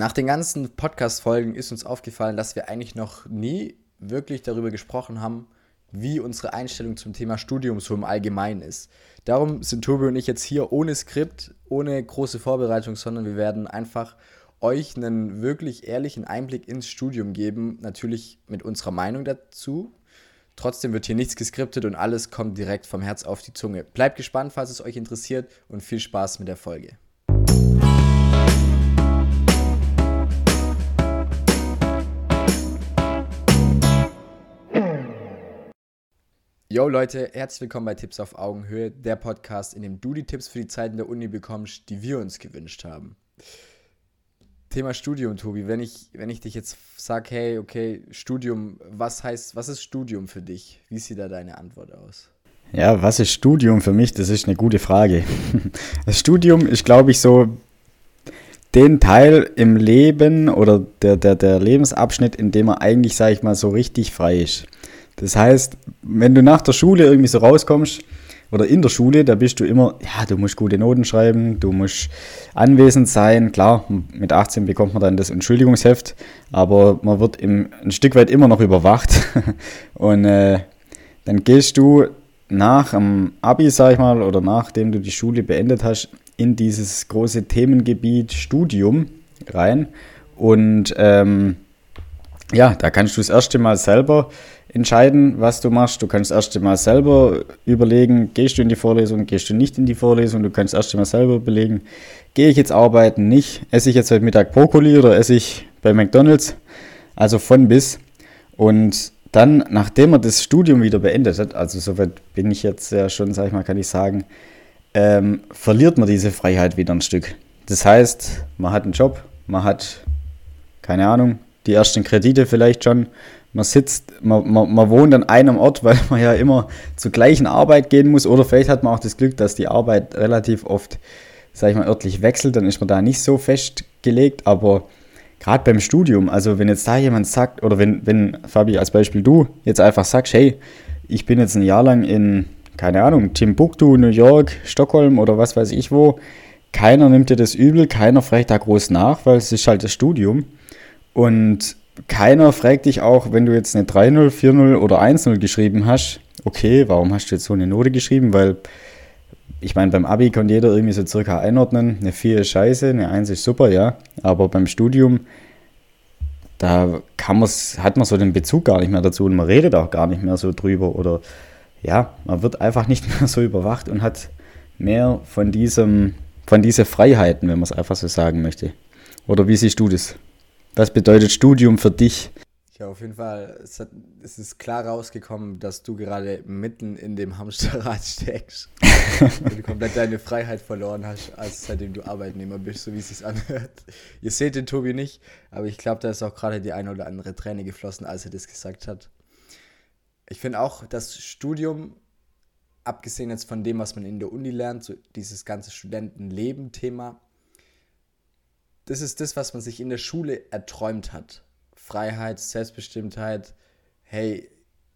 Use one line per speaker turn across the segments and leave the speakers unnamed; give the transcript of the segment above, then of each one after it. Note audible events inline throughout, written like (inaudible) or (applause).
Nach den ganzen Podcast-Folgen ist uns aufgefallen, dass wir eigentlich noch nie wirklich darüber gesprochen haben, wie unsere Einstellung zum Thema Studium so im Allgemeinen ist. Darum sind Tobi und ich jetzt hier ohne Skript, ohne große Vorbereitung, sondern wir werden einfach euch einen wirklich ehrlichen Einblick ins Studium geben, natürlich mit unserer Meinung dazu. Trotzdem wird hier nichts geskriptet und alles kommt direkt vom Herz auf die Zunge. Bleibt gespannt, falls es euch interessiert und viel Spaß mit der Folge. Yo Leute, herzlich willkommen bei Tipps auf Augenhöhe, der Podcast, in dem du die Tipps für die Zeiten der Uni bekommst, die wir uns gewünscht haben. Thema Studium, Tobi. Wenn ich, wenn ich dich jetzt sage, hey, okay, Studium, was heißt, was ist Studium für dich? Wie sieht da deine Antwort aus?
Ja, was ist Studium für mich? Das ist eine gute Frage. (laughs) Das Studium ist, glaube ich, so den Teil im Leben oder der, der, der Lebensabschnitt, in dem man eigentlich, sage ich mal, so richtig frei ist. Das heißt, wenn du nach der Schule irgendwie so rauskommst, oder in der Schule, da bist du immer, ja, du musst gute Noten schreiben, du musst anwesend sein. Klar, mit 18 bekommt man dann das Entschuldigungsheft, aber man wird im, ein Stück weit immer noch überwacht. (laughs) Und äh, dann gehst du nach dem Abi, sag ich mal, oder nachdem du die Schule beendet hast, in dieses große Themengebiet Studium rein. Und ähm, ja, da kannst du das erste Mal selber entscheiden, was du machst. Du kannst erst einmal selber überlegen, gehst du in die Vorlesung, gehst du nicht in die Vorlesung. Du kannst erst einmal selber überlegen, gehe ich jetzt arbeiten, nicht. Esse ich jetzt heute Mittag Brokkoli oder esse ich bei McDonalds? Also von bis. Und dann, nachdem man das Studium wieder beendet hat, also soweit bin ich jetzt ja schon, sag ich mal, kann ich sagen, ähm, verliert man diese Freiheit wieder ein Stück. Das heißt, man hat einen Job, man hat, keine Ahnung, die ersten Kredite vielleicht schon, man sitzt, man, man, man wohnt an einem Ort, weil man ja immer zur gleichen Arbeit gehen muss. Oder vielleicht hat man auch das Glück, dass die Arbeit relativ oft, sag ich mal, örtlich wechselt, dann ist man da nicht so festgelegt. Aber gerade beim Studium, also wenn jetzt da jemand sagt, oder wenn, wenn, Fabi, als Beispiel du jetzt einfach sagst, hey, ich bin jetzt ein Jahr lang in, keine Ahnung, Timbuktu, New York, Stockholm oder was weiß ich wo, keiner nimmt dir das übel, keiner fragt da groß nach, weil es ist halt das Studium. Und keiner fragt dich auch, wenn du jetzt eine 3-0, 4-0 oder 1-0 geschrieben hast, okay, warum hast du jetzt so eine Note geschrieben? Weil ich meine, beim Abi kann jeder irgendwie so circa einordnen, eine 4 ist scheiße, eine 1 ist super, ja. Aber beim Studium, da kann man's, hat man so den Bezug gar nicht mehr dazu und man redet auch gar nicht mehr so drüber oder ja, man wird einfach nicht (laughs) mehr so überwacht und hat mehr von diesem, von diese Freiheiten, wenn man es einfach so sagen möchte. Oder wie siehst du das? Was bedeutet Studium für dich?
Ja, auf jeden Fall. Es, hat, es ist klar rausgekommen, dass du gerade mitten in dem Hamsterrad (laughs) steckst. und du komplett deine Freiheit verloren hast, als seitdem du Arbeitnehmer bist, so wie es sich anhört. Ihr seht den Tobi nicht, aber ich glaube, da ist auch gerade die eine oder andere Träne geflossen, als er das gesagt hat. Ich finde auch, das Studium, abgesehen jetzt von dem, was man in der Uni lernt, so dieses ganze Studentenleben-Thema, das ist das, was man sich in der Schule erträumt hat. Freiheit, Selbstbestimmtheit. Hey,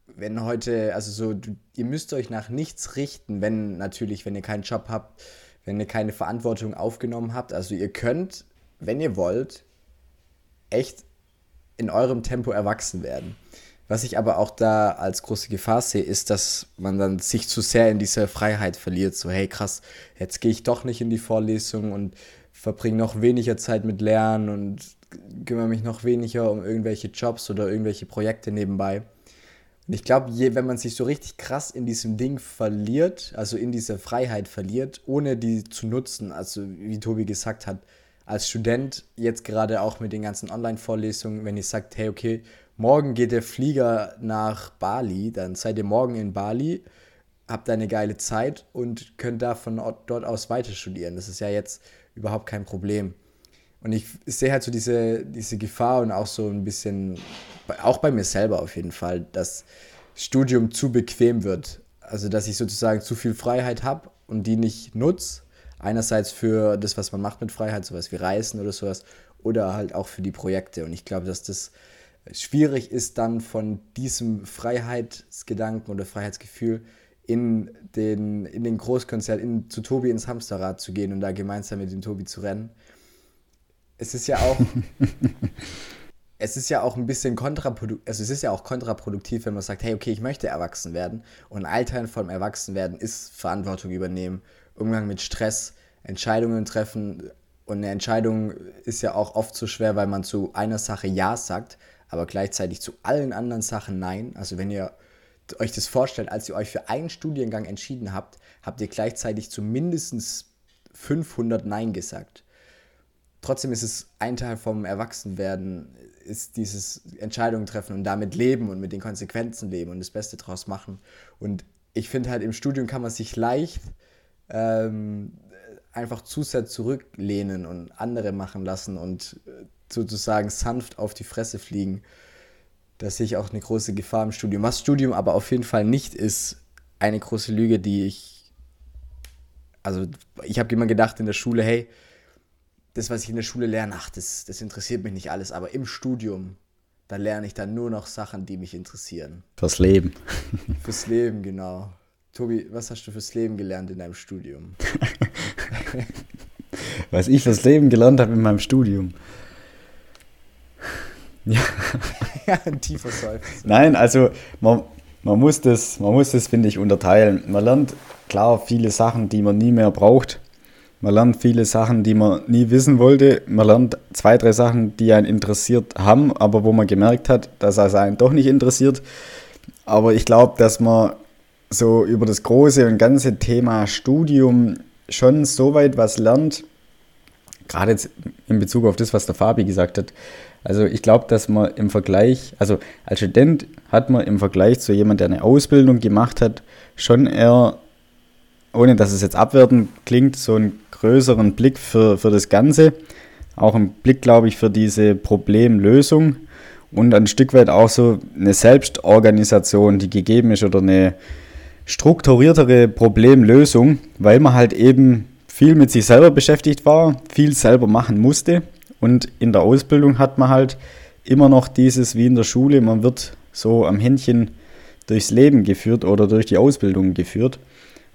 wenn heute, also so, du, ihr müsst euch nach nichts richten, wenn natürlich, wenn ihr keinen Job habt, wenn ihr keine Verantwortung aufgenommen habt. Also ihr könnt, wenn ihr wollt, echt in eurem Tempo erwachsen werden. Was ich aber auch da als große Gefahr sehe, ist, dass man dann sich zu sehr in dieser Freiheit verliert. So, hey krass, jetzt gehe ich doch nicht in die Vorlesung und verbringe noch weniger Zeit mit Lernen und kümmere mich noch weniger um irgendwelche Jobs oder irgendwelche Projekte nebenbei. Und ich glaube, wenn man sich so richtig krass in diesem Ding verliert, also in dieser Freiheit verliert, ohne die zu nutzen, also wie Tobi gesagt hat, als Student jetzt gerade auch mit den ganzen Online-Vorlesungen, wenn ihr sagt, hey, okay, morgen geht der Flieger nach Bali, dann seid ihr morgen in Bali, habt eine geile Zeit und könnt da von dort aus weiter studieren. Das ist ja jetzt überhaupt kein Problem. Und ich, sehe halt so diese, diese Gefahr und auch so ein bisschen, auch bei mir selber auf jeden Fall, dass Studium zu bequem wird. Also, dass ich sozusagen zu viel Freiheit habe und die nicht nutze. Einerseits für das, was man macht mit Freiheit, sowas wie Reisen oder sowas, oder halt auch für die Projekte. Und ich glaube, dass das schwierig ist, dann von diesem Freiheitsgedanken oder Freiheitsgefühl in den, in den Großkonzert, in, zu Tobi ins Hamsterrad zu gehen und da gemeinsam mit dem Tobi zu rennen. es ist ja auch, (laughs) es ist ja auch ein bisschen kontraproduktiv, also es ist ja auch kontraproduktiv, wenn man sagt, hey, okay, ich möchte erwachsen werden. Und ein Teil vom Erwachsenwerden ist Verantwortung übernehmen, Umgang mit Stress, Entscheidungen treffen. Und eine Entscheidung ist ja auch oft so schwer, weil man zu einer Sache Ja sagt, aber gleichzeitig zu allen anderen Sachen Nein. Also wenn ihr euch das vorstellt, als ihr euch für einen Studiengang entschieden habt, habt ihr gleichzeitig zu mindestens 500 Nein gesagt. Trotzdem ist es ein Teil vom Erwachsenwerden, ist dieses Entscheidungen treffen und damit leben und mit den Konsequenzen leben und das Beste draus machen. Und ich finde halt, im Studium kann man sich leicht ähm, einfach zu sehr zurücklehnen und andere machen lassen und äh, sozusagen sanft auf die Fresse fliegen. Da sehe ich auch eine große Gefahr im Studium. Was Studium aber auf jeden Fall nicht ist, eine große Lüge, die ich. Also, ich habe immer gedacht in der Schule, hey, das, was ich in der Schule lerne, ach, das, das interessiert mich nicht alles. Aber im Studium, da lerne ich dann nur noch Sachen, die mich interessieren.
Fürs Leben.
Fürs Leben, genau. Tobi, was hast du fürs Leben gelernt in deinem Studium? (laughs)
was ich fürs Leben gelernt habe in meinem Studium. Ja. Ja, (laughs) ein tiefer Seufzer. Nein, also man, man muss das, man muss das, finde ich, unterteilen. Man lernt klar viele Sachen, die man nie mehr braucht. Man lernt viele Sachen, die man nie wissen wollte. Man lernt zwei, drei Sachen, die einen interessiert haben, aber wo man gemerkt hat, dass es einen doch nicht interessiert. Aber ich glaube, dass man so über das große und ganze Thema Studium schon so weit was lernt, gerade jetzt in Bezug auf das, was der Fabi gesagt hat, also ich glaube, dass man im Vergleich, also als Student hat man im Vergleich zu jemand, der eine Ausbildung gemacht hat, schon eher, ohne dass es jetzt abwertend klingt, so einen größeren Blick für, für das Ganze. Auch einen Blick, glaube ich, für diese Problemlösung und ein Stück weit auch so eine Selbstorganisation, die gegeben ist oder eine strukturiertere Problemlösung, weil man halt eben viel mit sich selber beschäftigt war, viel selber machen musste und in der Ausbildung hat man halt immer noch dieses wie in der Schule, man wird so am Händchen durchs Leben geführt oder durch die Ausbildung geführt.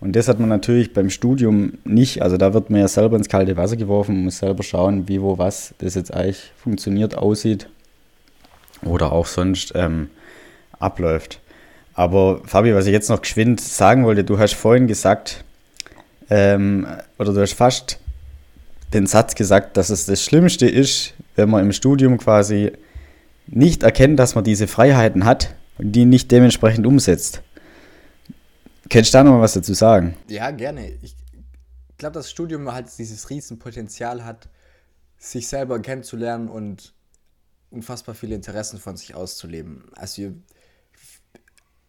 Und das hat man natürlich beim Studium nicht. Also da wird man ja selber ins kalte Wasser geworfen, man muss selber schauen, wie, wo, was das jetzt eigentlich funktioniert, aussieht oder auch sonst ähm, abläuft. Aber Fabi, was ich jetzt noch geschwind sagen wollte, du hast vorhin gesagt, ähm, oder du hast fast den Satz gesagt, dass es das Schlimmste ist, wenn man im Studium quasi nicht erkennt, dass man diese Freiheiten hat und die nicht dementsprechend umsetzt. Kennst du da noch mal was dazu sagen?
Ja, gerne. Ich glaube, das Studium halt dieses Riesenpotenzial hat, sich selber kennenzulernen und unfassbar viele Interessen von sich auszuleben. Also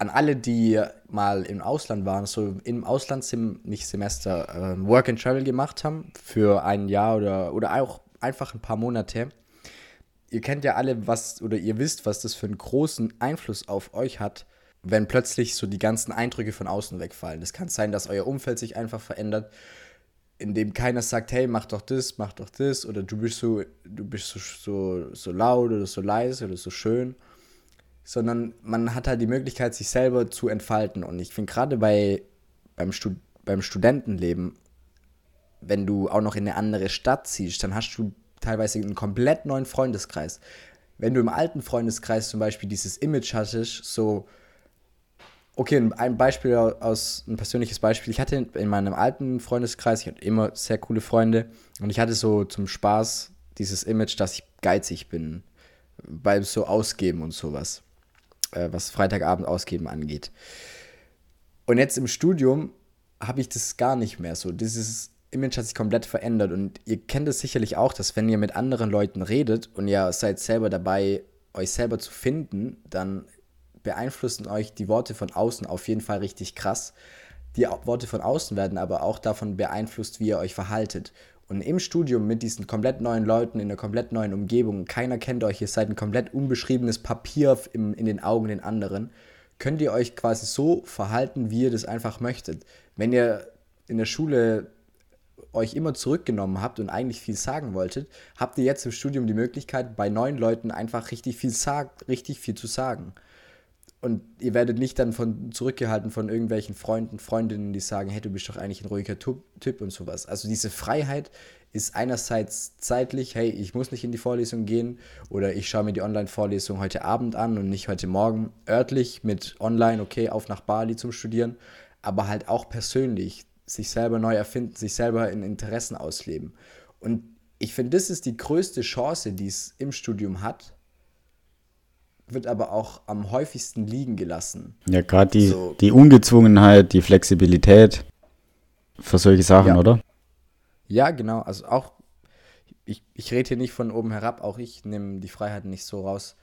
an alle, die mal im Ausland waren, so im Ausland nicht Semester, äh, Work and Travel gemacht haben für ein Jahr oder, oder auch einfach ein paar Monate. Ihr kennt ja alle, was, oder ihr wisst, was das für einen großen Einfluss auf euch hat, wenn plötzlich so die ganzen Eindrücke von außen wegfallen. Es kann sein, dass euer Umfeld sich einfach verändert, indem keiner sagt, hey, mach doch das, mach doch das, oder du bist so, du bist so, so, so laut oder so leise oder so schön sondern man hat halt die Möglichkeit, sich selber zu entfalten. Und ich finde gerade bei, beim, Stud beim Studentenleben, wenn du auch noch in eine andere Stadt ziehst, dann hast du teilweise einen komplett neuen Freundeskreis. Wenn du im alten Freundeskreis zum Beispiel dieses Image hattest, so, okay, ein Beispiel aus, ein persönliches Beispiel. Ich hatte in meinem alten Freundeskreis, ich hatte immer sehr coole Freunde und ich hatte so zum Spaß dieses Image, dass ich geizig bin, beim so Ausgeben und sowas äh, was Freitagabend ausgeben angeht. Und jetzt im Studium habe ich das gar nicht mehr so. Dieses Image hat sich komplett verändert und ihr kennt es sicherlich auch, dass wenn ihr mit anderen Leuten redet und ihr seid selber dabei, euch selber zu finden, dann beeinflussen euch die Worte von außen auf jeden Fall richtig krass. Die Worte von außen werden aber auch davon beeinflusst, wie ihr euch verhaltet. Und im Studium mit diesen komplett neuen Leuten in einer komplett neuen Umgebung, keiner kennt euch, ihr seid ein komplett unbeschriebenes Papier im, in den Augen den anderen, könnt ihr euch quasi so verhalten, wie ihr das einfach möchtet. Wenn ihr in der Schule euch immer zurückgenommen habt und eigentlich viel sagen wolltet, habt ihr jetzt im Studium die Möglichkeit, bei neuen Leuten einfach richtig viel, sag, richtig viel zu sagen. Und ihr werdet nicht dann von zurückgehalten von irgendwelchen Freunden, Freundinnen, die sagen, hey, du bist doch eigentlich ein ruhiger Typ und sowas. Also diese Freiheit ist einerseits zeitlich, hey, ich muss nicht in die Vorlesung gehen oder ich schaue mir die Online-Vorlesung heute Abend an und nicht heute Morgen örtlich mit online, okay, auf nach Bali zum Studieren, aber halt auch persönlich, sich selber neu erfinden, sich selber in Interessen ausleben. Und ich finde, das ist die größte Chance, die es im Studium hat, wird aber auch am häufigsten liegen gelassen.
Ja, gerade die, so. die Ungezwungenheit, die Flexibilität für solche Sachen,
ja.
oder?
Ja, genau. Also auch, ich, ich rede hier nicht von oben herab, auch ich nehme die Freiheiten nicht so raus,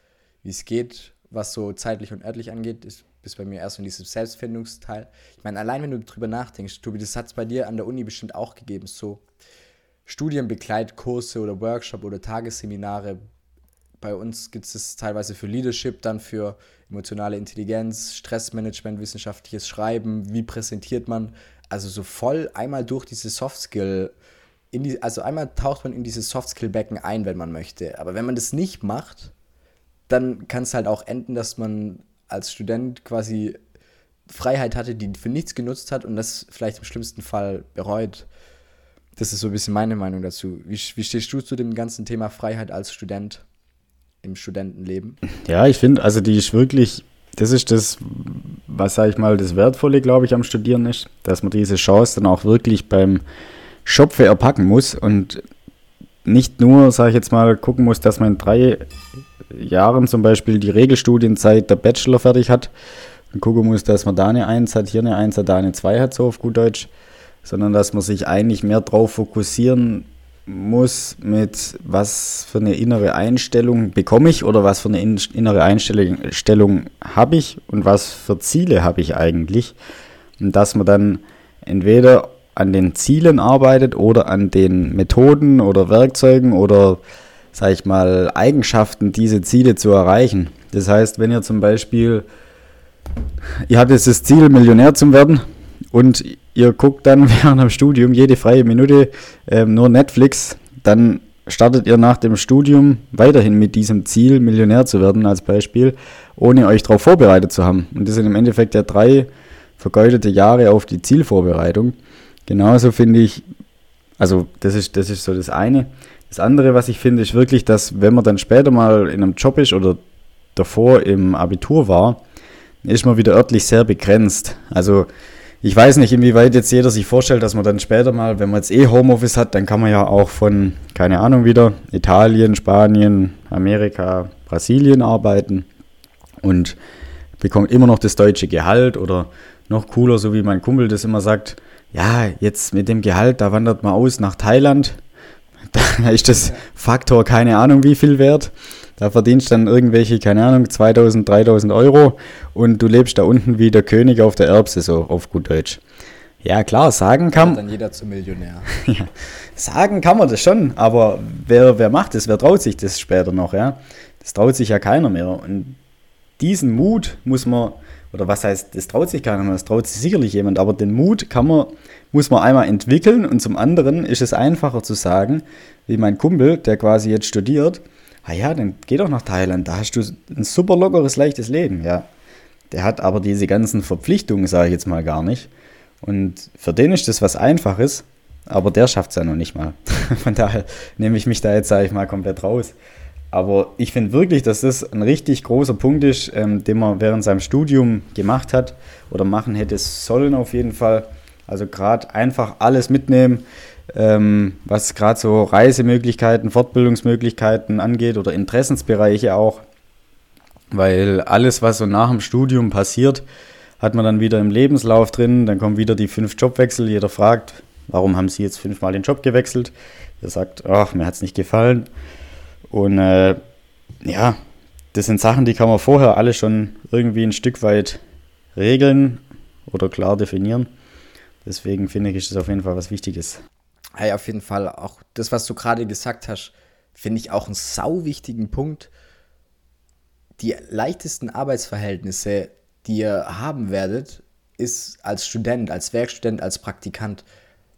wie es geht, was so zeitlich und örtlich angeht, ist bis bei mir erst in diesem Selbstfindungsteil. Ich meine, allein wenn du drüber nachdenkst, Tobi, das hat es bei dir an der Uni bestimmt auch gegeben, so Studienbegleitkurse oder Workshop oder Tagesseminare, bei uns gibt es teilweise für Leadership, dann für emotionale Intelligenz, Stressmanagement, wissenschaftliches Schreiben, wie präsentiert man. Also so voll einmal durch diese Softskill, in die, also einmal taucht man in dieses Softskill-Becken ein, wenn man möchte. Aber wenn man das nicht macht, dann kann es halt auch enden, dass man als Student quasi Freiheit hatte, die für nichts genutzt hat und das vielleicht im schlimmsten Fall bereut. Das ist so ein bisschen meine Meinung dazu. Wie, wie stehst du zu dem ganzen Thema Freiheit als Student? Im Studentenleben.
Ja, ich finde, also die ist wirklich, das ist das, was sage ich mal, das Wertvolle, glaube ich, am Studieren ist, dass man diese Chance dann auch wirklich beim Schopfe erpacken muss und nicht nur, sage ich jetzt mal, gucken muss, dass man in drei Jahren zum Beispiel die Regelstudienzeit der Bachelor fertig hat und gucken muss, dass man da eine Eins hat, hier eine Eins hat, da eine Zwei hat, so auf gut Deutsch, sondern dass man sich eigentlich mehr darauf fokussieren muss mit was für eine innere Einstellung bekomme ich oder was für eine innere Einstellung habe ich und was für Ziele habe ich eigentlich. Und dass man dann entweder an den Zielen arbeitet oder an den Methoden oder Werkzeugen oder, sag ich mal, Eigenschaften, diese Ziele zu erreichen. Das heißt, wenn ihr zum Beispiel, ihr habt jetzt das Ziel, Millionär zu werden und ihr guckt dann (laughs) während dem Studium jede freie Minute ähm, nur Netflix, dann startet ihr nach dem Studium weiterhin mit diesem Ziel, Millionär zu werden als Beispiel, ohne euch darauf vorbereitet zu haben. Und das sind im Endeffekt ja drei vergeudete Jahre auf die Zielvorbereitung. Genauso finde ich, also das ist, das ist so das eine. Das andere, was ich finde, ist wirklich, dass wenn man dann später mal in einem Job ist oder davor im Abitur war, ist man wieder örtlich sehr begrenzt. Also ich weiß nicht, inwieweit jetzt jeder sich vorstellt, dass man dann später mal, wenn man jetzt eh Homeoffice hat, dann kann man ja auch von, keine Ahnung wieder, Italien, Spanien, Amerika, Brasilien arbeiten und bekommt immer noch das deutsche Gehalt oder noch cooler, so wie mein Kumpel das immer sagt, ja, jetzt mit dem Gehalt, da wandert man aus nach Thailand, (laughs) da ist das Faktor keine Ahnung wie viel wert. Da verdienst du dann irgendwelche, keine Ahnung, 2000, 3000 Euro und du lebst da unten wie der König auf der Erbse, so auf gut Deutsch. Ja, klar, sagen kann
man. dann jeder zum Millionär. (laughs)
ja, sagen kann man das schon, aber wer, wer macht das? Wer traut sich das später noch? Ja? Das traut sich ja keiner mehr. Und diesen Mut muss man, oder was heißt, das traut sich keiner mehr, das traut sich sicherlich jemand, aber den Mut kann man, muss man einmal entwickeln und zum anderen ist es einfacher zu sagen, wie mein Kumpel, der quasi jetzt studiert, ah ja, dann geh doch nach Thailand, da hast du ein super lockeres, leichtes Leben, ja. Der hat aber diese ganzen Verpflichtungen, sage ich jetzt mal, gar nicht. Und für den ist das was Einfaches, aber der schafft es ja noch nicht mal. (laughs) Von daher nehme ich mich da jetzt, sage ich mal, komplett raus. Aber ich finde wirklich, dass das ein richtig großer Punkt ist, ähm, den man während seinem Studium gemacht hat oder machen hätte sollen auf jeden Fall. Also gerade einfach alles mitnehmen, ähm, was gerade so Reisemöglichkeiten, Fortbildungsmöglichkeiten angeht oder Interessensbereiche auch. Weil alles, was so nach dem Studium passiert, hat man dann wieder im Lebenslauf drin. Dann kommen wieder die fünf Jobwechsel. Jeder fragt, warum haben Sie jetzt fünfmal den Job gewechselt? Er sagt, ach, mir hat es nicht gefallen. Und äh, ja, das sind Sachen, die kann man vorher alle schon irgendwie ein Stück weit regeln oder klar definieren. Deswegen finde ich, ist das auf jeden Fall was Wichtiges.
Hey, auf jeden Fall auch das, was du gerade gesagt hast, finde ich auch einen sau wichtigen Punkt. Die leichtesten Arbeitsverhältnisse, die ihr haben werdet, ist als Student, als Werkstudent, als Praktikant.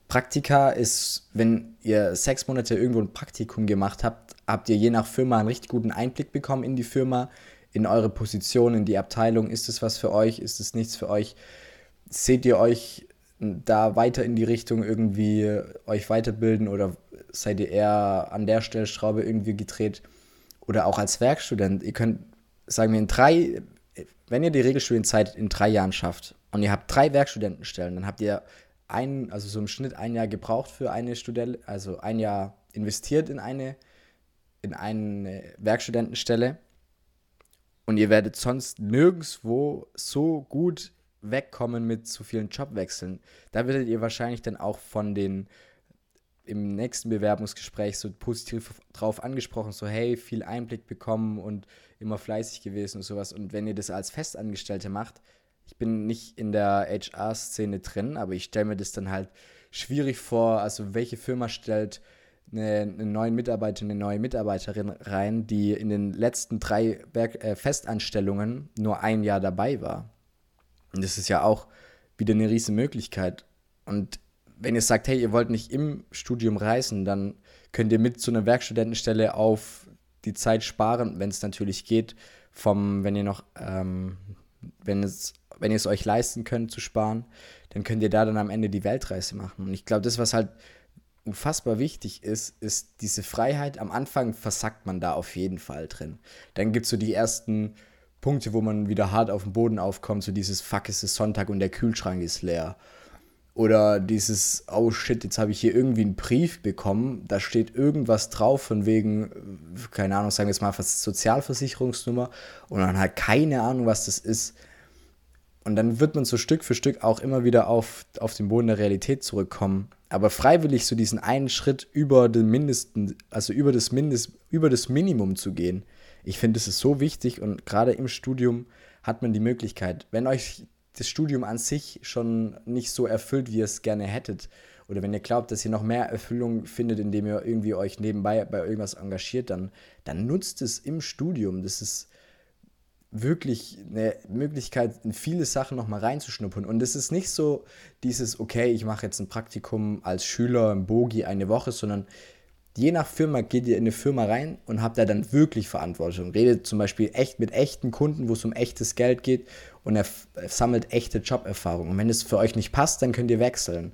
Praktika ist, wenn ihr sechs Monate irgendwo ein Praktikum gemacht habt, habt ihr je nach Firma einen richtig guten Einblick bekommen in die Firma, in eure Position, in die Abteilung. Ist es was für euch? Ist es nichts für euch? Seht ihr euch da weiter in die Richtung irgendwie euch weiterbilden oder seid ihr eher an der Stellschraube irgendwie gedreht? Oder auch als Werkstudent, ihr könnt, sagen wir, in drei, wenn ihr die Regelstudienzeit in drei Jahren schafft und ihr habt drei Werkstudentenstellen, dann habt ihr ein, also so im Schnitt ein Jahr gebraucht für eine Student, also ein Jahr investiert in eine, in eine Werkstudentenstelle und ihr werdet sonst nirgendwo so gut wegkommen mit zu vielen Jobwechseln. Da werdet ihr wahrscheinlich dann auch von den im nächsten Bewerbungsgespräch so positiv drauf angesprochen, so hey, viel Einblick bekommen und immer fleißig gewesen und sowas. Und wenn ihr das als Festangestellte macht, ich bin nicht in der HR-Szene drin, aber ich stelle mir das dann halt schwierig vor. Also, welche Firma stellt eine, einen neuen Mitarbeiter, eine neue Mitarbeiterin rein, die in den letzten drei Werk äh, Festanstellungen nur ein Jahr dabei war? Und das ist ja auch wieder eine riesen Möglichkeit. Und wenn ihr sagt, hey, ihr wollt nicht im Studium reisen, dann könnt ihr mit zu einer Werkstudentenstelle auf die Zeit sparen, wenn es natürlich geht, vom, wenn ihr noch, ähm, wenn es wenn ihr es euch leisten könnt zu sparen, dann könnt ihr da dann am Ende die Weltreise machen. Und ich glaube, das, was halt unfassbar wichtig ist, ist diese Freiheit. Am Anfang versackt man da auf jeden Fall drin. Dann gibt es so die ersten Punkte, wo man wieder hart auf den Boden aufkommt, so dieses Fuck, es ist Sonntag und der Kühlschrank ist leer. Oder dieses, oh shit, jetzt habe ich hier irgendwie einen Brief bekommen, da steht irgendwas drauf von wegen, keine Ahnung, sagen wir jetzt mal Sozialversicherungsnummer und man hat keine Ahnung, was das ist. Und dann wird man so Stück für Stück auch immer wieder auf, auf den Boden der Realität zurückkommen. Aber freiwillig so diesen einen Schritt über den Mindesten, also über das Mindest, über das Minimum zu gehen. Ich finde, das ist so wichtig und gerade im Studium hat man die Möglichkeit, wenn euch das Studium an sich schon nicht so erfüllt, wie ihr es gerne hättet, oder wenn ihr glaubt, dass ihr noch mehr Erfüllung findet, indem ihr irgendwie euch nebenbei bei irgendwas engagiert, dann, dann nutzt es im Studium. Das ist, wirklich eine Möglichkeit, in viele Sachen nochmal reinzuschnuppern. Und es ist nicht so dieses, okay, ich mache jetzt ein Praktikum als Schüler im Bogi eine Woche, sondern je nach Firma geht ihr in eine Firma rein und habt da dann wirklich Verantwortung. Redet zum Beispiel echt mit echten Kunden, wo es um echtes Geld geht und er, sammelt echte Joberfahrung. Und wenn es für euch nicht passt, dann könnt ihr wechseln.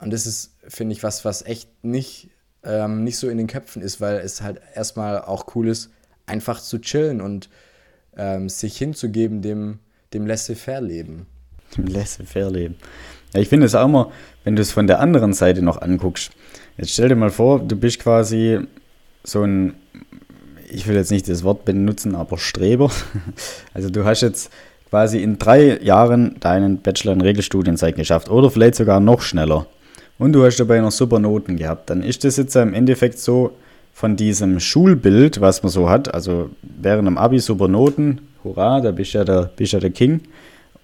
Und das ist, finde ich, was, was echt nicht, ähm, nicht so in den Köpfen ist, weil es halt erstmal auch cool ist, einfach zu chillen und ähm, sich hinzugeben dem, dem Laissez-faire-Leben.
Dem Laissez-faire-Leben. Ja, ich finde es auch immer, wenn du es von der anderen Seite noch anguckst. Jetzt stell dir mal vor, du bist quasi so ein, ich will jetzt nicht das Wort benutzen, aber Streber. (laughs) Also du hast jetzt quasi in drei Jahren deinen Bachelor in Regelstudienzeit geschafft oder vielleicht sogar noch schneller. Und du hast dabei noch super Noten gehabt. Dann ist das jetzt im Endeffekt so, von diesem Schulbild, was man so hat, also während dem Abi super Noten, hurra, da bist ja der, bist ja der King.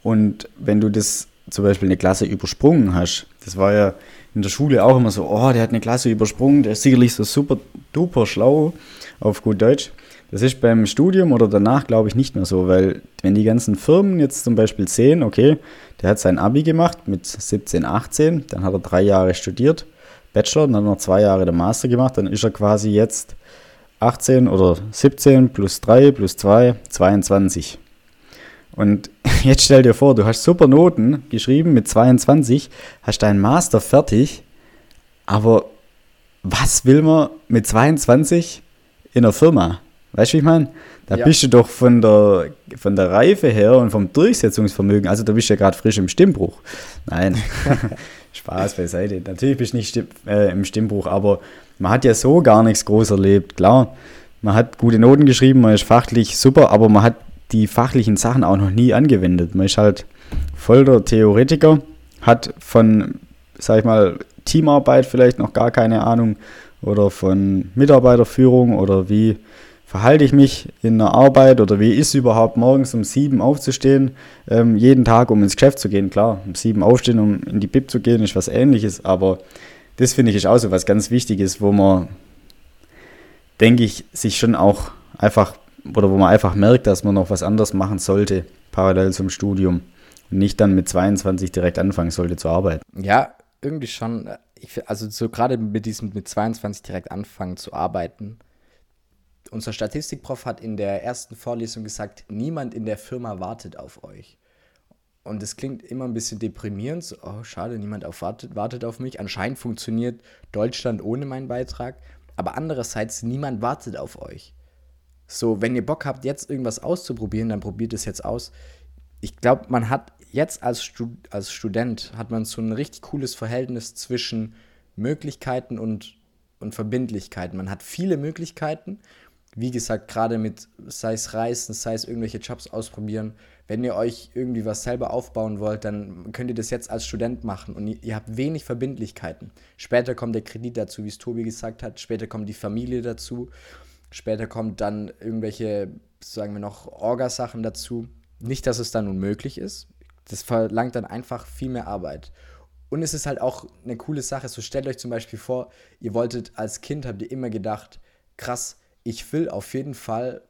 Und wenn du das zum Beispiel eine Klasse übersprungen hast, das war ja in der Schule auch immer so, oh, der hat eine Klasse übersprungen, der ist sicherlich so super duper schlau, auf gut Deutsch. Das ist beim Studium oder danach, glaube ich, nicht mehr so, weil wenn die ganzen Firmen jetzt zum Beispiel sehen, okay, der hat sein Abi gemacht mit 17, 18, dann hat er drei Jahre studiert Bachelor dann noch zwei Jahre den Master gemacht, dann ist er quasi jetzt 18 oder 17 plus 3 plus 2, 22. Und (laughs) jetzt stell dir vor, du hast super Noten geschrieben mit 22, hast deinen Master fertig, aber was will man mit 22 in der Firma? Weißt du, wie ich meine? Da ja. bist du doch von der, von der Reife her und vom Durchsetzungsvermögen, also da bist du ja gerade frisch im Stimmbruch. Nein, (laughs) Spaß beiseite. Natürlich bist du nicht stimm, äh, im Stimmbruch, aber man hat ja so gar nichts groß erlebt. Klar, man hat gute Noten geschrieben, man ist fachlich super, aber man hat die fachlichen Sachen auch noch nie angewendet. Man ist halt voll der Theoretiker, hat von, sag ich mal, Teamarbeit vielleicht noch gar keine Ahnung oder von Mitarbeiterführung oder wie verhalte ich mich in der Arbeit oder wie ist überhaupt morgens um sieben aufzustehen, ähm, jeden Tag, um ins Geschäft zu gehen. Klar, um sieben aufstehen, um in die Bib zu gehen, ist was ähnliches, aber das finde ich ist auch so was ganz Wichtiges, wo man, denke ich, sich schon auch einfach, oder wo man einfach merkt, dass man noch was anderes machen sollte, parallel zum Studium. Und nicht dann mit 22 direkt anfangen sollte zu arbeiten.
Ja, irgendwie schon. Ich, also so gerade mit diesem mit 22 direkt anfangen zu arbeiten, unser Statistikprof hat in der ersten Vorlesung gesagt, niemand in der Firma wartet auf euch. Und es klingt immer ein bisschen deprimierend. So, oh, schade, niemand auf wartet, wartet auf mich. Anscheinend funktioniert Deutschland ohne meinen Beitrag. Aber andererseits, niemand wartet auf euch. So, wenn ihr Bock habt, jetzt irgendwas auszuprobieren, dann probiert es jetzt aus. Ich glaube, man hat jetzt als, Stud als Student hat man so ein richtig cooles Verhältnis zwischen Möglichkeiten und, und Verbindlichkeiten. Man hat viele Möglichkeiten. Wie gesagt, gerade mit, sei es Reisen, sei es irgendwelche Jobs ausprobieren, wenn ihr euch irgendwie was selber aufbauen wollt, dann könnt ihr das jetzt als Student machen und ihr, habt wenig Verbindlichkeiten. Später kommt der Kredit dazu, wie es Tobi gesagt hat, später kommt die Familie dazu, später kommt dann irgendwelche, sagen wir noch, Orgasachen dazu. Nicht, dass es dann unmöglich ist, das verlangt dann einfach viel mehr Arbeit. Und es ist halt auch eine coole Sache. So stellt euch zum Beispiel vor, ihr wolltet als Kind, habt ihr immer gedacht, krass, ich will auf jeden Fall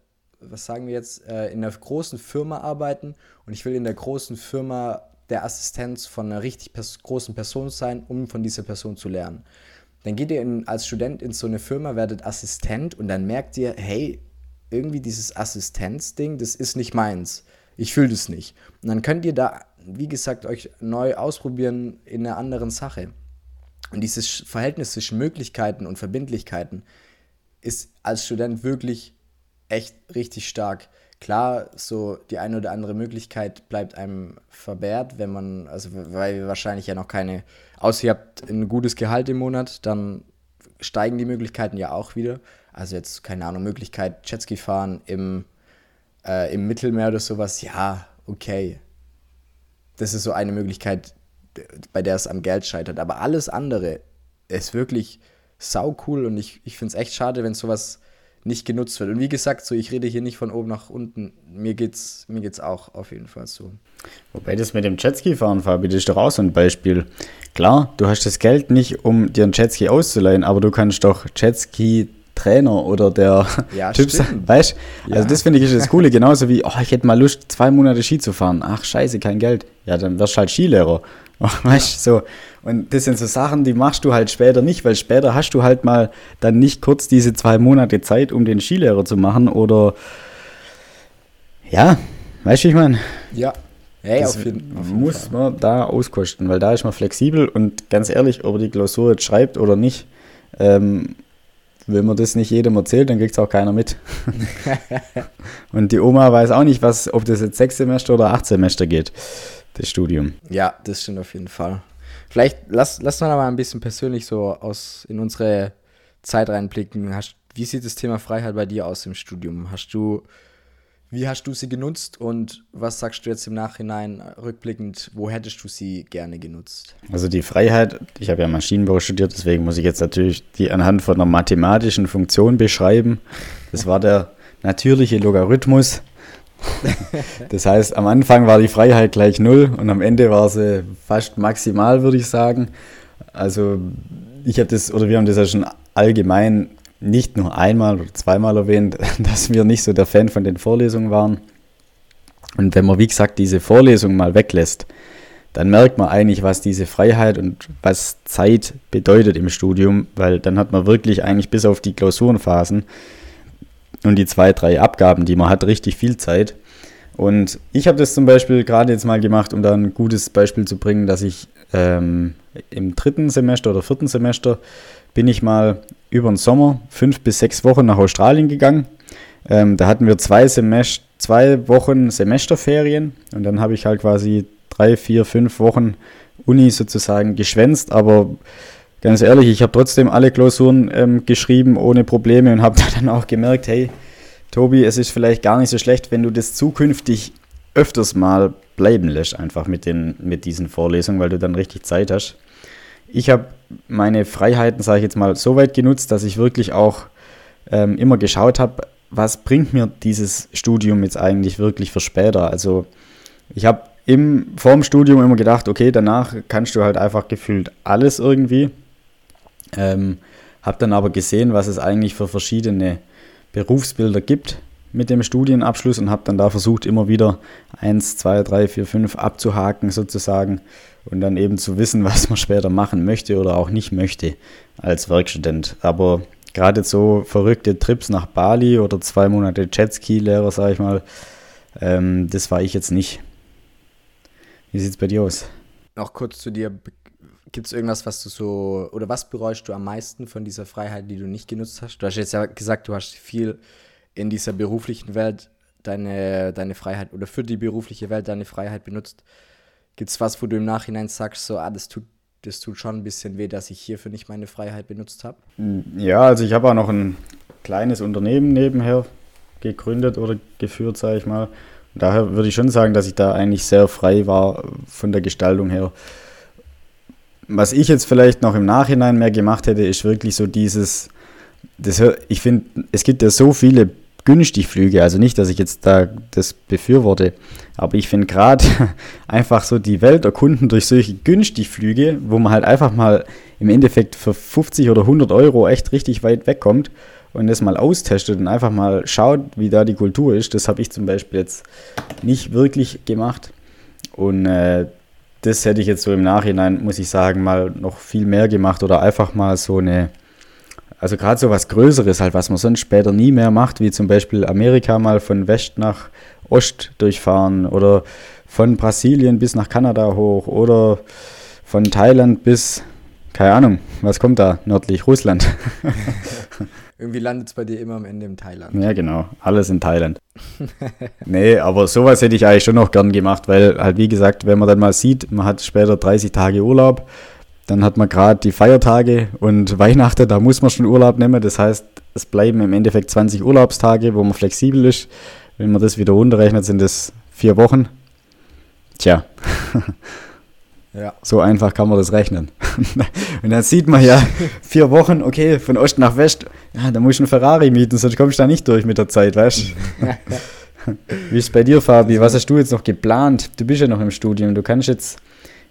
was sagen wir jetzt, äh, in einer großen Firma arbeiten und ich will in der großen Firma der Assistenz von einer richtig großen Person sein, um von dieser Person zu lernen. Dann geht ihr in, als Student in so eine Firma, werdet Assistent und dann merkt ihr, hey, irgendwie dieses Assistenzding, das ist nicht meins. Ich fühle das nicht. Und dann könnt ihr da, wie gesagt, euch neu ausprobieren in einer anderen Sache. Und dieses Verhältnis zwischen Möglichkeiten und Verbindlichkeiten ist als Student wirklich echt richtig stark. Klar, so die eine oder andere Möglichkeit bleibt einem verwehrt, wenn man, also weil wir wahrscheinlich ja noch keine, außer ihr habt ein gutes Gehalt im Monat, dann steigen die Möglichkeiten ja auch wieder. Also jetzt, keine Ahnung, Möglichkeit Jetski fahren im, äh, im Mittelmeer oder sowas, ja, okay. Das ist so eine Möglichkeit, bei der es am Geld scheitert. Aber alles andere ist wirklich sau cool und ich, ich finde es echt schade, wenn sowas nicht genutzt wird. Und wie gesagt, so ich rede hier nicht von oben nach unten. Mir geht's, mir geht's auch auf jeden Fall so.
Wobei das mit dem Jetski fahren, Fabi, das ist doch auch so ein Beispiel. Klar, du hast das Geld nicht, um dir einen Jetski auszuleihen, aber du kannst doch Jetski Trainer oder der (laughs)
ja, Typ sein, (laughs)
weißt ja. Also das finde ich ist das Coole, genauso wie, oh, ich hätte mal Lust, zwei Monate Ski zu fahren. Ach scheiße, kein Geld. Ja, dann wirst du halt Skilehrer. (laughs) Weißt ja. so. Und das sind so Sachen, die machst du halt später nicht, weil später hast du halt mal dann nicht kurz diese zwei Monate Zeit, um den Skilehrer zu machen oder ja, weißt du, ich meine.
Ja.
Hey, das auf jeden, auf jeden muss Fall. man da auskosten, weil da ist man flexibel und ganz ehrlich, ob er die Klausur jetzt schreibt oder nicht, ähm, wenn man das nicht jedem erzählt, dann kriegt es auch keiner mit. (laughs) und die Oma weiß auch nicht, was, ob das jetzt sechs Semester oder acht Semester geht das Studium.
Ja, das stimmt auf jeden Fall. Vielleicht lass, lass mal ein bisschen persönlich so aus in unsere Zeit reinblicken. Hast, wie sieht das Thema Freiheit bei dir aus im Studium? Hast du, wie hast du sie genutzt und was sagst du jetzt im Nachhinein rückblickend, wo hättest du sie gerne genutzt?
Also die Freiheit, ich habe ja Maschinenbau studiert, deswegen muss ich jetzt natürlich die anhand von einer mathematischen Funktion beschreiben. Das war der natürliche Logarithmus (laughs) das heißt, am Anfang war die Freiheit gleich null und am Ende war sie fast maximal, würde ich sagen. Also ich habe das, oder wir haben das ja schon allgemein nicht nur einmal oder zweimal erwähnt, (laughs) dass wir nicht so der Fan von den Vorlesungen waren. Und wenn man, wie gesagt, diese Vorlesung mal weglässt, dann merkt man eigentlich, was diese Freiheit und was Zeit bedeutet im Studium, weil dann hat man wirklich eigentlich bis auf die Klausurenphasen und die zwei, drei Abgaben, die man hat, richtig viel Zeit. Und ich habe das zum Beispiel gerade jetzt mal gemacht, um da ein gutes Beispiel zu bringen, dass ich ähm, im dritten Semester oder vierten Semester bin ich mal über den Sommer fünf bis sechs Wochen nach Australien gegangen. Ähm, da hatten wir zwei, Semester, zwei Wochen Semesterferien und dann habe ich halt quasi drei, vier, fünf Wochen Uni sozusagen geschwänzt, aber ganz ehrlich, ich habe trotzdem alle Klausuren ähm, geschrieben ohne Probleme und habe (laughs) dann auch gemerkt, hey, Tobi, es ist vielleicht gar nicht so schlecht, wenn du das zukünftig öfters mal bleiben lässt, einfach mit, den, mit diesen Vorlesungen, weil du dann richtig Zeit hast. Ich habe meine Freiheiten, sage ich jetzt mal, so weit genutzt, dass ich wirklich auch ähm, immer geschaut habe, was bringt mir dieses Studium jetzt eigentlich wirklich für später. Also ich habe im vorm Studium immer gedacht, okay, danach kannst du halt einfach gefühlt alles irgendwie. Ähm, habe dann aber gesehen, was es eigentlich für verschiedene Berufsbilder gibt mit dem Studienabschluss und habe dann da versucht, immer wieder eins, zwei, drei, vier, fünf abzuhaken sozusagen und dann eben zu wissen, (laughs) was man später machen möchte oder auch nicht möchte als Werkstudent. Aber gerade so verrückte Trips nach Bali oder zwei Monate Jetski-Lehrer, sag ich mal, ähm, das war ich jetzt nicht. Wie sieht es bei dir aus?
Noch kurz zu dir. Gibt es irgendwas, was du so, oder was bereust du am meisten von dieser Freiheit, die du nicht genutzt hast? Du hast jetzt ja gesagt, du hast viel in dieser beruflichen Welt deine, deine Freiheit oder für die berufliche Welt deine Freiheit benutzt. Gibt es was, wo du im Nachhinein sagst, so, ah, das tut, das tut schon ein bisschen weh, dass ich hierfür nicht meine Freiheit benutzt habe?
Ja, also ich habe auch noch ein kleines Unternehmen nebenher gegründet oder geführt, sage ich mal. Daher würde ich schon sagen, dass ich da eigentlich sehr frei war von der Gestaltung her. Was ich jetzt vielleicht noch im Nachhinein mehr gemacht hätte, ist wirklich so dieses, das, ich finde, es gibt ja so viele Günstigflüge, also nicht, dass ich jetzt da das befürworte, aber ich finde gerade (laughs) einfach so die Welt erkunden durch solche Günstigflüge, wo man halt einfach mal im Endeffekt für 50 oder 100 Euro echt richtig weit wegkommt und das mal austestet und einfach mal schaut, wie da die Kultur ist. Das habe ich zum Beispiel jetzt nicht wirklich gemacht. Und äh, das hätte ich jetzt so im Nachhinein, muss ich sagen, mal noch viel mehr gemacht oder einfach mal so eine, also gerade so was Größeres halt, was man sonst später nie mehr macht, wie zum Beispiel Amerika mal von West nach Ost durchfahren oder von Brasilien bis nach Kanada hoch oder von Thailand bis, keine Ahnung, was kommt da nördlich, Russland. (laughs)
Irgendwie landet es bei dir immer am Ende in Thailand.
Ja, genau. Alles in Thailand. (laughs) nee, aber sowas hätte ich eigentlich schon noch gern gemacht, weil halt, wie gesagt, wenn man dann mal sieht, man hat später 30 Tage Urlaub, dann hat man gerade die Feiertage und (laughs) Weihnachten, da muss man schon Urlaub nehmen. Das heißt, es bleiben im Endeffekt 20 Urlaubstage, wo man flexibel ist. Wenn man das wieder runterrechnet, sind das vier Wochen. Tja. (laughs) Ja. So einfach kann man das rechnen. (laughs) Und dann sieht man ja vier Wochen, okay, von Ost nach West, ja, da muss ich einen Ferrari mieten, sonst kommst du da nicht durch mit der Zeit, weißt du? (laughs) Wie ist es bei dir, Fabi? Was hast du jetzt noch geplant? Du bist ja noch im Studium. Du kannst jetzt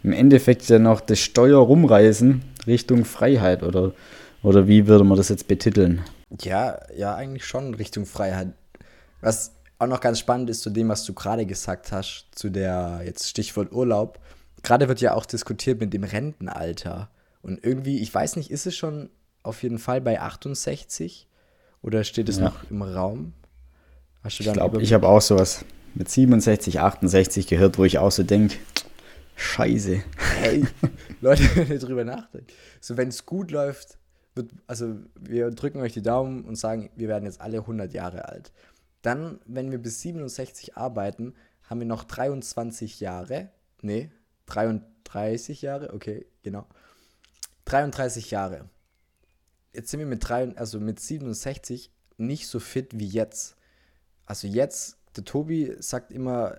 im Endeffekt ja noch das Steuer rumreißen Richtung Freiheit, oder, oder wie würde man das jetzt betiteln?
Ja, ja, eigentlich schon Richtung Freiheit. Was auch noch ganz spannend ist zu dem, was du gerade gesagt hast, zu der jetzt Stichwort Urlaub gerade wird ja auch diskutiert mit dem Rentenalter. Und irgendwie, ich weiß nicht, ist es schon auf jeden Fall bei 68 oder steht es ja. noch im Raum?
Hast du ich glaube, ich habe auch sowas mit 67, 68 gehört, wo ich auch so denke, scheiße.
Hey, (laughs) Leute, wenn ihr drüber nachdenkt. So, wenn es gut läuft, wird, also wir drücken euch die Daumen und sagen, wir werden jetzt alle 100 Jahre alt. Dann, wenn wir bis 67 arbeiten, haben wir noch 23 Jahre. Nee, 33 Jahre, okay, genau. 33 Jahre. Jetzt sind wir mit, drei, also mit 67 nicht so fit wie jetzt. Also jetzt, der Tobi sagt immer,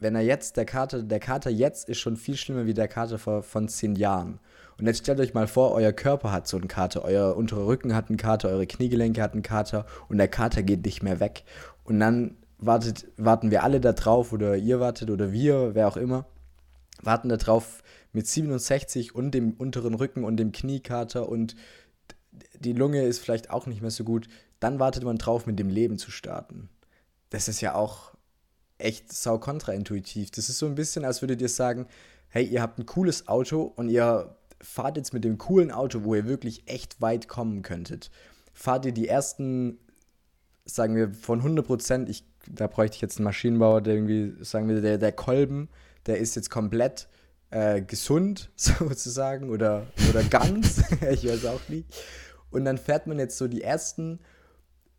wenn er jetzt, der Kater, der Kater jetzt ist schon viel schlimmer wie der Kater vor, von 10 Jahren. Und jetzt stellt euch mal vor, euer Körper hat so einen Kater, euer unterer Rücken hat einen Kater, eure Kniegelenke hat einen Kater und der Kater geht nicht mehr weg. Und dann wartet, warten wir alle da drauf oder ihr wartet oder wir, wer auch immer warten darauf mit 67 und dem unteren Rücken und dem Kniekater und die Lunge ist vielleicht auch nicht mehr so gut. Dann wartet man drauf, mit dem Leben zu starten. Das ist ja auch echt sau kontraintuitiv. Das ist so ein bisschen, als würdet ihr sagen, hey, ihr habt ein cooles Auto und ihr fahrt jetzt mit dem coolen Auto, wo ihr wirklich echt weit kommen könntet. Fahrt ihr die ersten, sagen wir, von 100 Prozent, da bräuchte ich jetzt einen Maschinenbauer, der irgendwie, sagen wir, der, der Kolben, der ist jetzt komplett äh, gesund (laughs) sozusagen oder, oder ganz, (laughs) ich weiß auch nicht. Und dann fährt man jetzt so die ersten,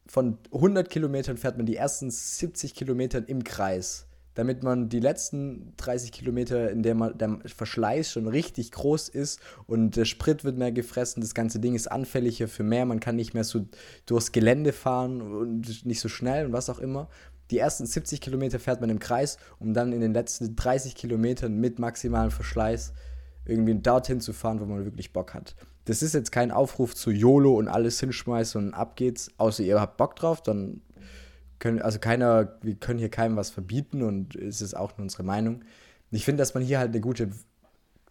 von 100 Kilometern fährt man die ersten 70 Kilometer im Kreis, damit man die letzten 30 Kilometer, in der man der Verschleiß schon richtig groß ist und der Sprit wird mehr gefressen, das ganze Ding ist anfälliger für mehr, man kann nicht mehr so durchs Gelände fahren und nicht so schnell und was auch immer die ersten 70 Kilometer fährt man im Kreis, um dann in den letzten 30 Kilometern mit maximalem Verschleiß irgendwie dorthin zu fahren, wo man wirklich Bock hat. Das ist jetzt kein Aufruf zu YOLO und alles hinschmeißen und ab geht's, außer ihr habt Bock drauf, dann können, also keiner, wir können hier keinem was verbieten und es ist auch nur unsere Meinung. Ich finde, dass man hier halt eine gute,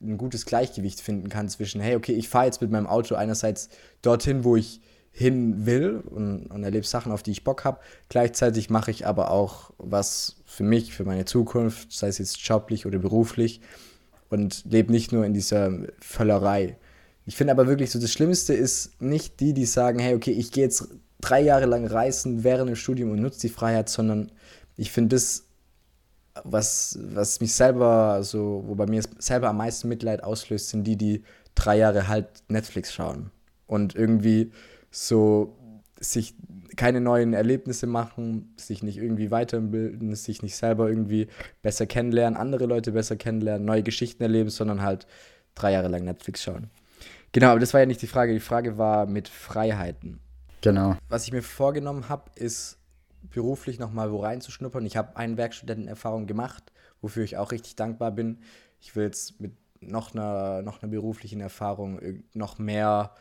ein gutes Gleichgewicht finden kann zwischen, hey, okay, ich fahre jetzt mit meinem Auto einerseits dorthin, wo ich hin will und, und erlebe Sachen, auf die ich Bock habe. Gleichzeitig mache ich aber auch was für mich, für meine Zukunft, sei es jetzt joblich oder beruflich und lebe nicht nur in dieser Völlerei. Ich finde aber wirklich so, das Schlimmste ist nicht die, die sagen, hey, okay, ich gehe jetzt drei Jahre lang reisen während dem Studium und nutze die Freiheit, sondern ich finde das, was, was mich selber so, wo bei mir selber am meisten Mitleid auslöst, sind die, die drei Jahre halt Netflix schauen und irgendwie so sich keine neuen Erlebnisse machen, sich nicht irgendwie weiterbilden, sich nicht selber irgendwie besser kennenlernen, andere Leute besser kennenlernen, neue Geschichten erleben, sondern halt drei Jahre lang Netflix schauen. Genau, aber das war ja nicht die Frage. Die Frage war mit Freiheiten.
Genau.
Was ich mir vorgenommen habe, ist beruflich nochmal wo reinzuschnuppern. Ich habe eine Werkstudentenerfahrung gemacht, wofür ich auch richtig dankbar bin. Ich will jetzt mit noch einer, noch einer beruflichen Erfahrung noch mehr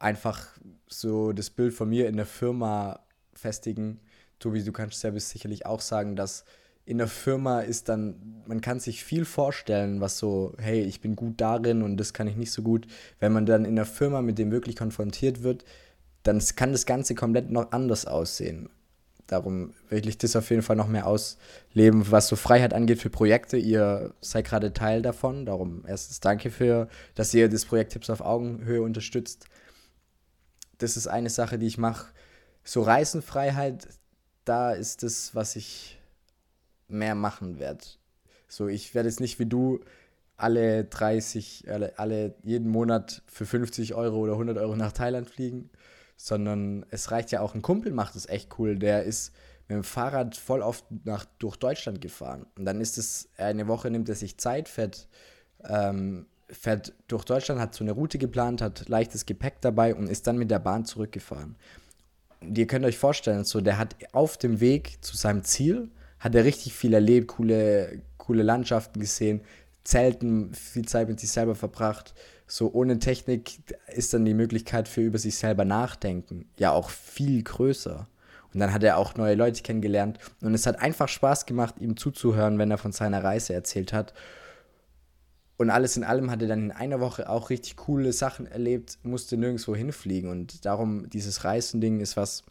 einfach so das Bild von mir in der Firma festigen. Tobi, du kannst ja sicherlich auch sagen, dass in der Firma ist dann, man kann sich viel vorstellen, was so, hey, ich bin gut darin und das kann ich nicht so gut. Wenn man dann in der Firma mit dem wirklich konfrontiert wird, dann kann das Ganze komplett noch anders aussehen. Darum will ich das auf jeden Fall noch mehr ausleben, was so Freiheit angeht für Projekte. Ihr seid gerade Teil davon. Darum erstens danke für, dass ihr das Projekt Tipps auf Augenhöhe unterstützt das ist eine Sache, die ich mache. So Reisenfreiheit, da ist das, was ich mehr machen werde. So, ich werde jetzt nicht wie du alle 30, alle, alle jeden Monat für 50 Euro oder 100 Euro nach Thailand fliegen, sondern es reicht ja auch, ein Kumpel macht das echt cool, der ist mit dem Fahrrad voll oft nach, durch Deutschland gefahren. Und dann ist es, eine Woche nimmt er sich Zeit, fährt ähm, fährt durch Deutschland, hat so eine Route geplant, hat leichtes Gepäck dabei und ist dann mit der Bahn zurückgefahren. Und ihr könnt euch vorstellen, so der hat auf dem Weg zu seinem Ziel, hat er richtig viel erlebt, coole, coole Landschaften gesehen, Zelten, viel Zeit mit sich selber verbracht. So ohne Technik ist dann die Möglichkeit für über sich selber nachdenken ja auch viel größer. Und dann hat er auch neue Leute kennengelernt. Und es hat einfach Spaß gemacht, ihm zuzuhören, wenn er von seiner Reise erzählt hat. Und alles in allem hatte dann in einer Woche auch richtig coole Sachen erlebt, musste nirgendwo hinfliegen. Und darum, dieses Reisending ist was,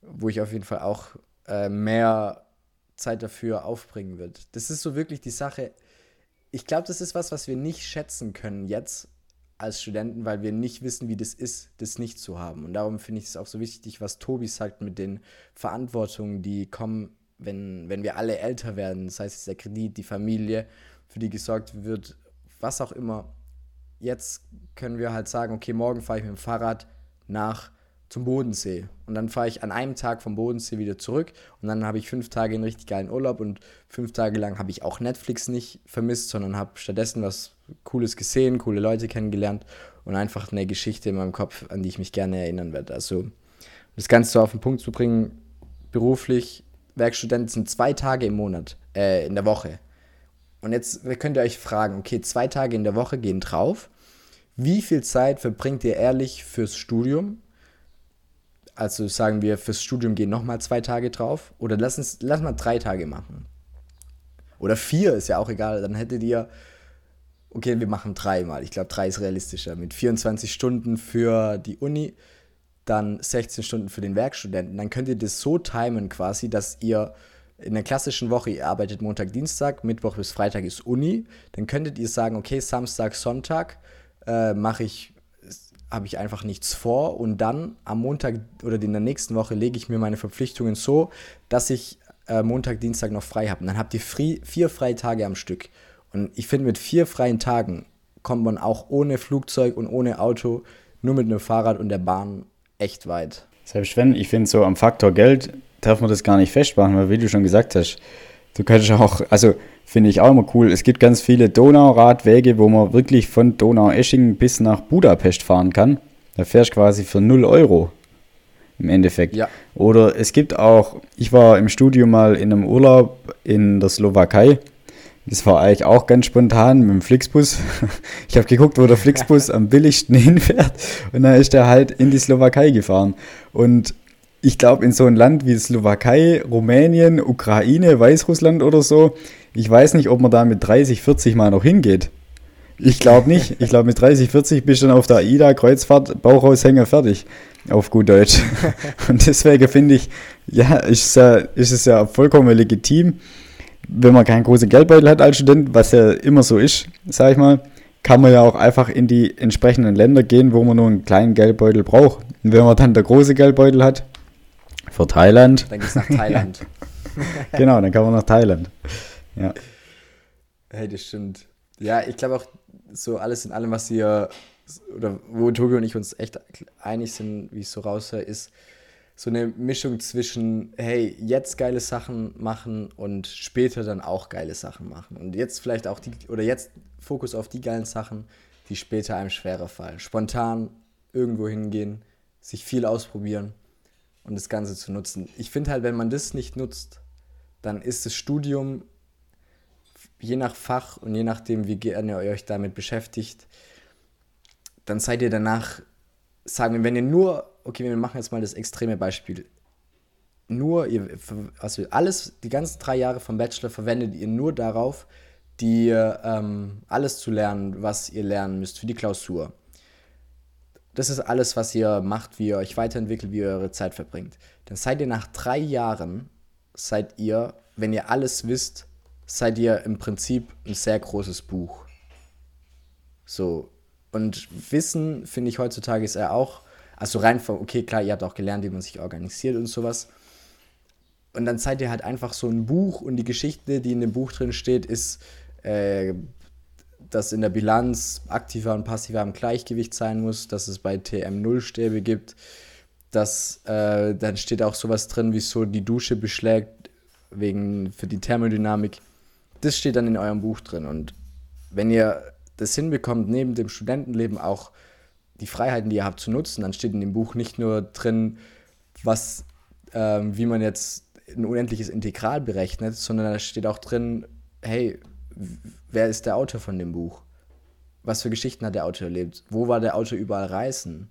wo ich auf jeden Fall auch äh, mehr Zeit dafür aufbringen wird. Das ist so wirklich die Sache. Ich glaube, das ist was, was wir nicht schätzen können jetzt als Studenten, weil wir nicht wissen, wie das ist, das nicht zu haben. Und darum finde ich es auch so wichtig, was Tobi sagt mit den Verantwortungen, die kommen, wenn, wenn wir alle älter werden. Das heißt, der Kredit, die Familie, für die gesorgt wird, was auch immer. Jetzt können wir halt sagen, okay, morgen fahre ich mit dem Fahrrad nach zum Bodensee. Und dann fahre ich an einem Tag vom Bodensee wieder zurück und dann habe ich fünf Tage einen richtig geilen Urlaub und fünf Tage lang habe ich auch Netflix nicht vermisst, sondern habe stattdessen was Cooles gesehen, coole Leute kennengelernt und einfach eine Geschichte in meinem Kopf, an die ich mich gerne erinnern werde. Also das Ganze so auf den Punkt zu bringen, beruflich, Werkstudenten sind zwei Tage im Monat, äh, in der Woche. Und jetzt könnt ihr euch fragen, okay, zwei Tage in der Woche gehen drauf. Wie viel Zeit verbringt ihr ehrlich fürs Studium? Also sagen wir, fürs Studium gehen nochmal zwei Tage drauf. Oder lass uns lass mal drei Tage machen. Oder vier ist ja auch egal. Dann hättet ihr, okay, wir machen dreimal. Ich glaube, drei ist realistischer. Mit 24 Stunden für die Uni, dann 16 Stunden für den Werkstudenten. Dann könnt ihr das so timen quasi, dass ihr in der klassischen Woche, ihr arbeitet Montag, Dienstag, Mittwoch bis Freitag ist Uni, dann könntet ihr sagen, okay, Samstag, Sonntag äh, mache ich, habe ich einfach nichts vor und dann am Montag oder in der nächsten Woche lege ich mir meine Verpflichtungen so, dass ich äh, Montag, Dienstag noch frei habe. Und dann habt ihr free, vier freie Tage am Stück. Und ich finde, mit vier freien Tagen kommt man auch ohne Flugzeug und ohne Auto, nur mit einem Fahrrad und der Bahn echt weit.
Selbst wenn, ich finde so am Faktor Geld darf man das gar nicht festmachen, weil wie du schon gesagt hast, du kannst auch, also finde ich auch immer cool, es gibt ganz viele Donauradwege, wo man wirklich von Donau-Eschingen bis nach Budapest fahren kann. Da fährst du quasi für 0 Euro im Endeffekt. Ja. Oder es gibt auch, ich war im Studio mal in einem Urlaub in der Slowakei. Das war eigentlich auch ganz spontan mit dem Flixbus. (laughs) Ich habe geguckt, wo der Flixbus (laughs) am billigsten (laughs) hinfährt und dann ist er halt in die Slowakei gefahren. Und ich glaube, in so ein Land wie Slowakei, Rumänien, Ukraine, Weißrussland oder so, ich weiß nicht, ob man da mit 30, 40 mal noch hingeht. Ich glaube nicht. Ich glaube, mit 30, 40 bist du dann auf der AIDA, Kreuzfahrt, Bauchaushänger fertig. Auf gut Deutsch. (laughs) Und deswegen finde ich, ja, ist, ja, ist es ja vollkommen legitim, wenn man keinen großen Geldbeutel hat als Student, was ja immer so ist, sage ich mal, kann man ja auch einfach in die entsprechenden Länder gehen, wo man nur einen kleinen Geldbeutel braucht. Und wenn man dann der große Geldbeutel hat, für Thailand.
Dann geht's nach Thailand. (laughs)
genau, dann kann man nach Thailand. Ja.
Hey, das stimmt. Ja, ich glaube auch, so alles in allem, was ihr, oder wo Tobi und ich uns echt einig sind, wie ich so raushöre, ist so eine Mischung zwischen, hey, jetzt geile Sachen machen und später dann auch geile Sachen machen. Und jetzt vielleicht auch die, oder jetzt Fokus auf die geilen Sachen, die später einem schwerer fallen. Spontan irgendwo hingehen, sich viel ausprobieren und das Ganze zu nutzen. Ich finde halt, wenn man das nicht nutzt, dann ist das Studium je nach Fach und je nachdem, wie gerne ihr euch damit beschäftigt, dann seid ihr danach, sagen wir, wenn ihr nur, okay, wir machen jetzt mal das extreme Beispiel, nur, ihr, also alles, die ganzen drei Jahre vom Bachelor verwendet ihr nur darauf, die, ähm, alles zu lernen, was ihr lernen müsst für die Klausur. Das ist alles, was ihr macht, wie ihr euch weiterentwickelt, wie ihr eure Zeit verbringt. Dann seid ihr nach drei Jahren, seid ihr, wenn ihr alles wisst, seid ihr im Prinzip ein sehr großes Buch. So. Und Wissen, finde ich heutzutage, ist er auch, also rein von, okay, klar, ihr habt auch gelernt, wie man sich organisiert und sowas. Und dann seid ihr halt einfach so ein Buch und die Geschichte, die in dem Buch drin steht, ist, äh, dass in der Bilanz aktiver und passiver im Gleichgewicht sein muss, dass es bei TM Nullstäbe gibt, dass äh, dann steht auch sowas drin, wie so die Dusche beschlägt wegen für die Thermodynamik das steht dann in eurem Buch drin. Und wenn ihr das hinbekommt, neben dem Studentenleben auch die Freiheiten, die ihr habt, zu nutzen, dann steht in dem Buch nicht nur drin, was, ähm, wie man jetzt ein unendliches Integral berechnet, sondern da steht auch drin, hey, wer ist der Autor von dem Buch? Was für Geschichten hat der Autor erlebt? Wo war der Autor überall reisen?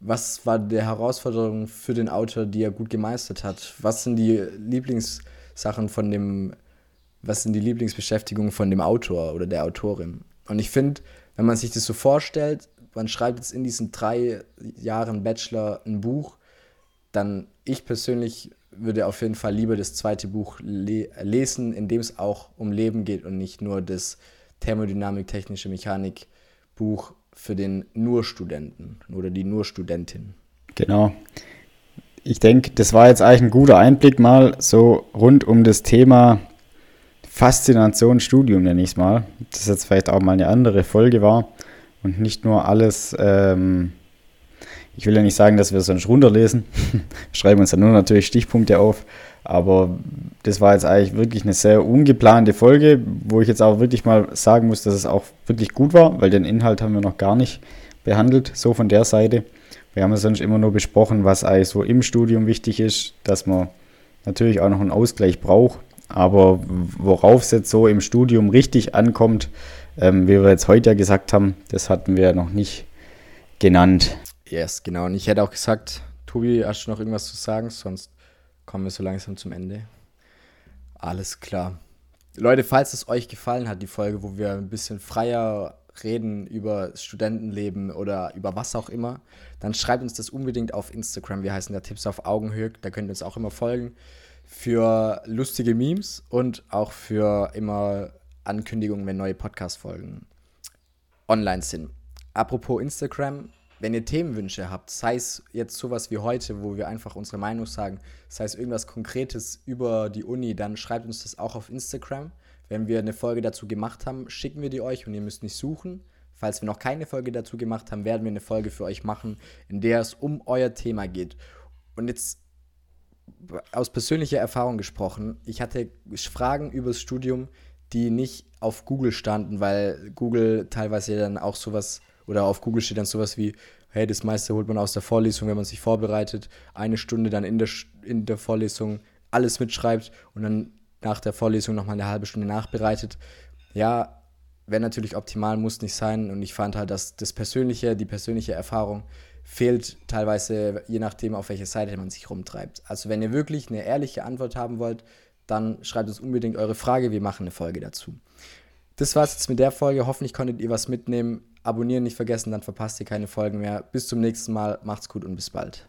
Was war die Herausforderung für den Autor, die er gut gemeistert hat? Was sind die Lieblingssachen von dem was sind die Lieblingsbeschäftigungen von dem Autor oder der Autorin. Und ich finde, wenn man sich das so vorstellt, man schreibt jetzt in diesen drei Jahren Bachelor ein Buch, dann ich persönlich würde auf jeden Fall lieber das zweite Buch le lesen, in dem es auch um Leben geht und nicht nur das Thermodynamik, technische Mechanik Buch für den nur Studenten oder die nur Studentin.
Genau. Ich denke, das war jetzt eigentlich ein guter Einblick mal so rund um das Thema Faszination Studium, nenne ich es mal. Das jetzt vielleicht auch mal eine andere Folge war und nicht nur alles, ähm, ich will ja nicht sagen, dass wir sonst runterlesen, (laughs) schreiben uns dann nur natürlich Stichpunkte auf, aber das war jetzt eigentlich wirklich eine sehr ungeplante Folge, wo ich jetzt auch wirklich mal sagen muss, dass es auch wirklich gut war, weil den Inhalt haben wir noch gar nicht behandelt, so von der Seite. Wir haben ja sonst immer nur besprochen, was eigentlich so im Studium wichtig ist, dass man natürlich auch noch einen Ausgleich braucht aber worauf es jetzt so im Studium richtig ankommt, ähm, wie wir jetzt heute ja gesagt haben, das hatten wir noch nicht genannt.
Yes, genau. Und ich hätte auch gesagt, Tobi, hast du noch irgendwas zu sagen? Sonst kommen wir so langsam zum Ende. Alles klar. Leute, falls es euch gefallen hat, die Folge, wo wir ein bisschen freier reden über Studentenleben oder über was auch immer, dann schreibt uns das unbedingt auf Instagram. Wir heißen da Tipps auf Augenhöhe. Da könnt ihr uns auch immer folgen für lustige Memes und auch für immer Ankündigungen, wenn neue Podcast-Folgen online sind. Apropos Instagram, wenn ihr Themenwünsche habt, sei es jetzt sowas wie heute, wo wir einfach unsere Meinung sagen, sei es irgendwas Konkretes über die Uni, dann schreibt uns das auch auf Instagram. Wenn wir eine Folge dazu gemacht haben, schicken wir die euch und ihr müsst nicht suchen. Falls wir noch keine Folge dazu gemacht haben, werden wir eine Folge für euch machen, in der es um euer Thema geht. Und jetzt aus persönlicher Erfahrung gesprochen, ich hatte Fragen übers Studium, die nicht auf Google standen, weil Google teilweise dann auch sowas, oder auf Google steht dann sowas wie, hey, das meiste holt man aus der Vorlesung, wenn man sich vorbereitet, eine Stunde dann in der, in der Vorlesung alles mitschreibt und dann nach der Vorlesung nochmal eine halbe Stunde nachbereitet. Ja, wäre natürlich optimal, muss nicht sein. Und ich fand halt, dass das Persönliche, die persönliche Erfahrung fehlt teilweise, je nachdem, auf welche Seite man sich rumtreibt. Also wenn ihr wirklich eine ehrliche Antwort haben wollt, dann schreibt uns unbedingt eure Frage, wir machen eine Folge dazu. Das war's jetzt mit der Folge. Hoffentlich konntet ihr was mitnehmen. Abonnieren nicht vergessen, dann verpasst ihr keine Folgen mehr. Bis zum nächsten Mal. Macht's gut und bis bald.